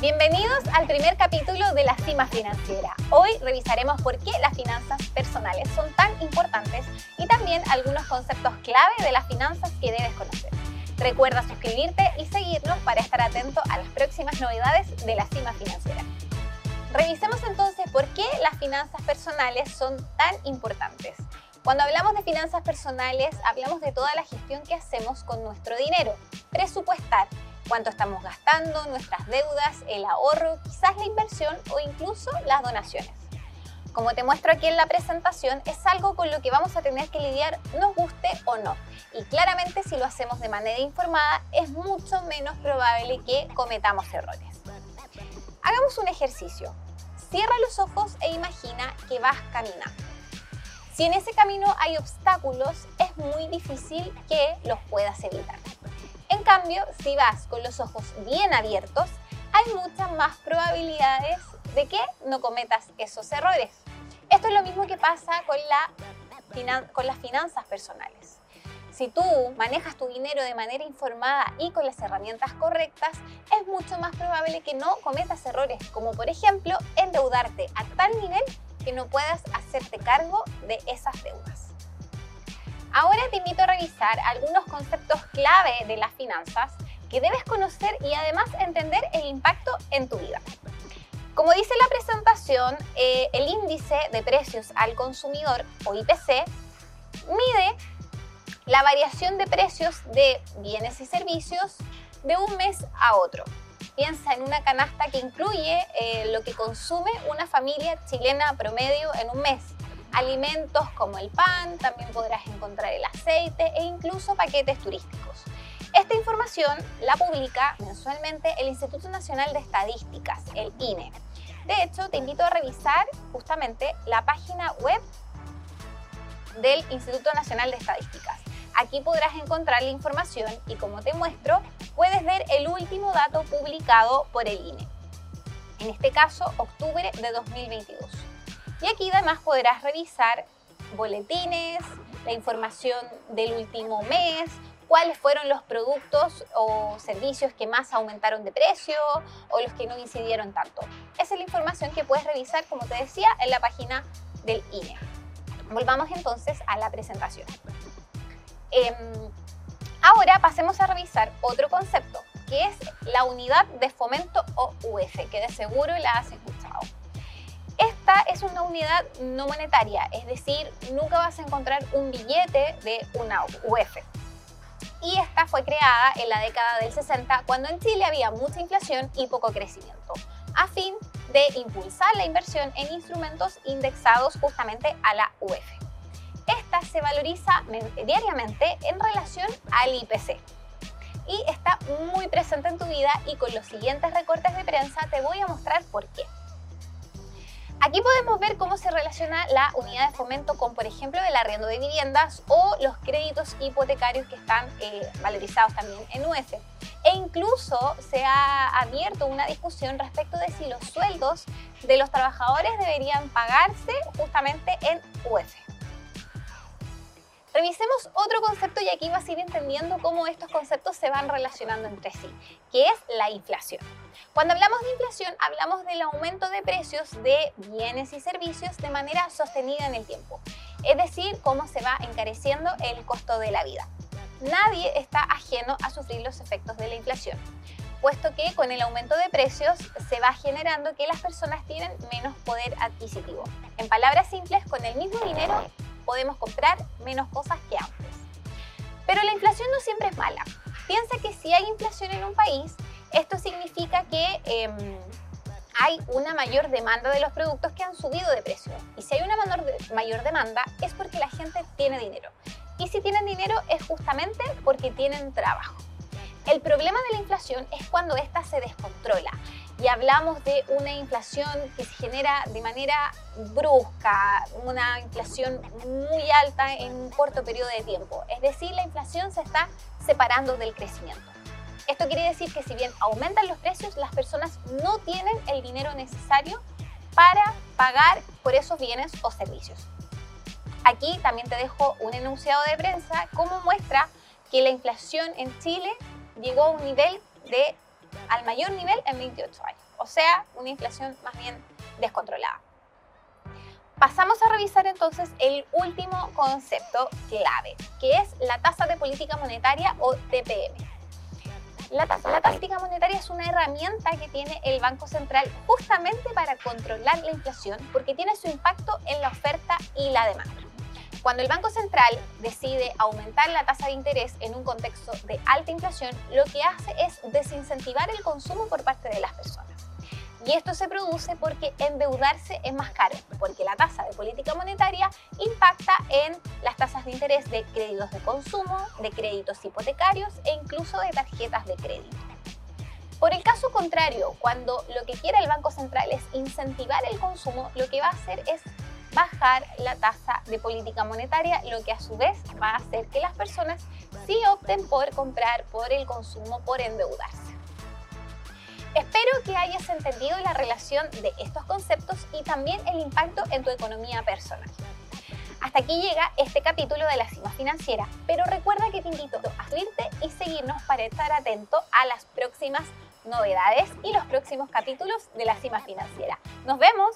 Bienvenidos al primer capítulo de La Cima Financiera. Hoy revisaremos por qué las finanzas personales son tan importantes y también algunos conceptos clave de las finanzas que debes conocer. Recuerda suscribirte y seguirnos para estar atento a las próximas novedades de La Cima Financiera. Revisemos entonces por qué las finanzas personales son tan importantes. Cuando hablamos de finanzas personales, hablamos de toda la gestión que hacemos con nuestro dinero, presupuestar cuánto estamos gastando, nuestras deudas, el ahorro, quizás la inversión o incluso las donaciones. Como te muestro aquí en la presentación, es algo con lo que vamos a tener que lidiar nos guste o no. Y claramente si lo hacemos de manera informada es mucho menos probable que cometamos errores. Hagamos un ejercicio. Cierra los ojos e imagina que vas caminando. Si en ese camino hay obstáculos, es muy difícil que los puedas evitar. Si vas con los ojos bien abiertos, hay muchas más probabilidades de que no cometas esos errores. Esto es lo mismo que pasa con las finanzas personales. Si tú manejas tu dinero de manera informada y con las herramientas correctas, es mucho más probable que no cometas errores, como por ejemplo endeudarte a tal nivel que no puedas hacerte cargo de esas deudas. Ahora te invito a revisar algunos conceptos clave de las finanzas que debes conocer y además entender el impacto en tu vida. Como dice la presentación, eh, el índice de precios al consumidor o IPC mide la variación de precios de bienes y servicios de un mes a otro. Piensa en una canasta que incluye eh, lo que consume una familia chilena promedio en un mes. Alimentos como el pan, también podrás encontrar el aceite e incluso paquetes turísticos. Esta información la publica mensualmente el Instituto Nacional de Estadísticas, el INE. De hecho, te invito a revisar justamente la página web del Instituto Nacional de Estadísticas. Aquí podrás encontrar la información y como te muestro, puedes ver el último dato publicado por el INE. En este caso, octubre de 2022. Y aquí además podrás revisar boletines, la información del último mes, cuáles fueron los productos o servicios que más aumentaron de precio o los que no incidieron tanto. Esa es la información que puedes revisar, como te decía, en la página del INE. Volvamos entonces a la presentación. Em, ahora pasemos a revisar otro concepto, que es la unidad de fomento o UF, que de seguro la has escuchado. Es una unidad no monetaria, es decir, nunca vas a encontrar un billete de una UF. Y esta fue creada en la década del 60, cuando en Chile había mucha inflación y poco crecimiento, a fin de impulsar la inversión en instrumentos indexados justamente a la UF esta se valoriza diariamente en relación al IPC. Y está muy presente en tu vida y con los siguientes recortes de prensa te voy a mostrar por qué. Aquí podemos ver cómo se relaciona la unidad de fomento con, por ejemplo, el arriendo de viviendas o los créditos hipotecarios que están eh, valorizados también en UF. E incluso se ha abierto una discusión respecto de si los sueldos de los trabajadores deberían pagarse justamente en UF. Revisemos otro concepto y aquí vas a ir entendiendo cómo estos conceptos se van relacionando entre sí, que es la inflación. Cuando hablamos de inflación, hablamos del aumento de precios de bienes y servicios de manera sostenida en el tiempo, es decir, cómo se va encareciendo el costo de la vida. Nadie está ajeno a sufrir los efectos de la inflación, puesto que con el aumento de precios se va generando que las personas tienen menos poder adquisitivo. En palabras simples, con el mismo dinero podemos comprar menos cosas que antes. Pero la inflación no siempre es mala. Piensa que si hay inflación en un país, esto significa que em, hay una mayor demanda de los productos que han subido de precio. Y si hay una mayor demanda es porque la gente tiene dinero. Y si tienen dinero es justamente porque tienen trabajo. El problema de la inflación es cuando ésta se descontrola y hablamos de una inflación que se genera de manera brusca, una inflación muy alta en un corto periodo de tiempo. Es decir, la inflación se está separando del crecimiento. Esto quiere decir que si bien aumentan los precios, las personas no tienen el dinero necesario para pagar por esos bienes o servicios. Aquí también te dejo un enunciado de prensa como muestra que la inflación en Chile llegó a un nivel de al mayor nivel en 28 años. o sea, una inflación más bien descontrolada. Pasamos a revisar entonces el último concepto clave, que es la tasa de política monetaria o TPM. La tasa, la política monetaria es una herramienta que tiene el Banco Central justamente para controlar la inflación porque tiene su impacto en la oferta y la demanda. Cuando el Banco Central decide aumentar la tasa de interés en un contexto de alta inflación, lo que hace es desincentivar el consumo por parte de las personas. Y esto se produce porque endeudarse es más caro, porque la tasa de política monetaria impacta en las tasas de interés de créditos de consumo, de créditos hipotecarios e incluso de tarjetas de crédito. Por el caso contrario, cuando lo que quiere el Banco Central es incentivar el consumo, lo que va a hacer es bajar la tasa de política monetaria, lo que a su vez va a hacer que las personas sí opten por comprar por el consumo, por endeudarse. Espero que hayas entendido la relación de estos conceptos y también el impacto en tu economía personal. Hasta aquí llega este capítulo de la cima financiera, pero recuerda que te invito a suscribirte y seguirnos para estar atento a las próximas novedades y los próximos capítulos de la cima financiera. ¡Nos vemos!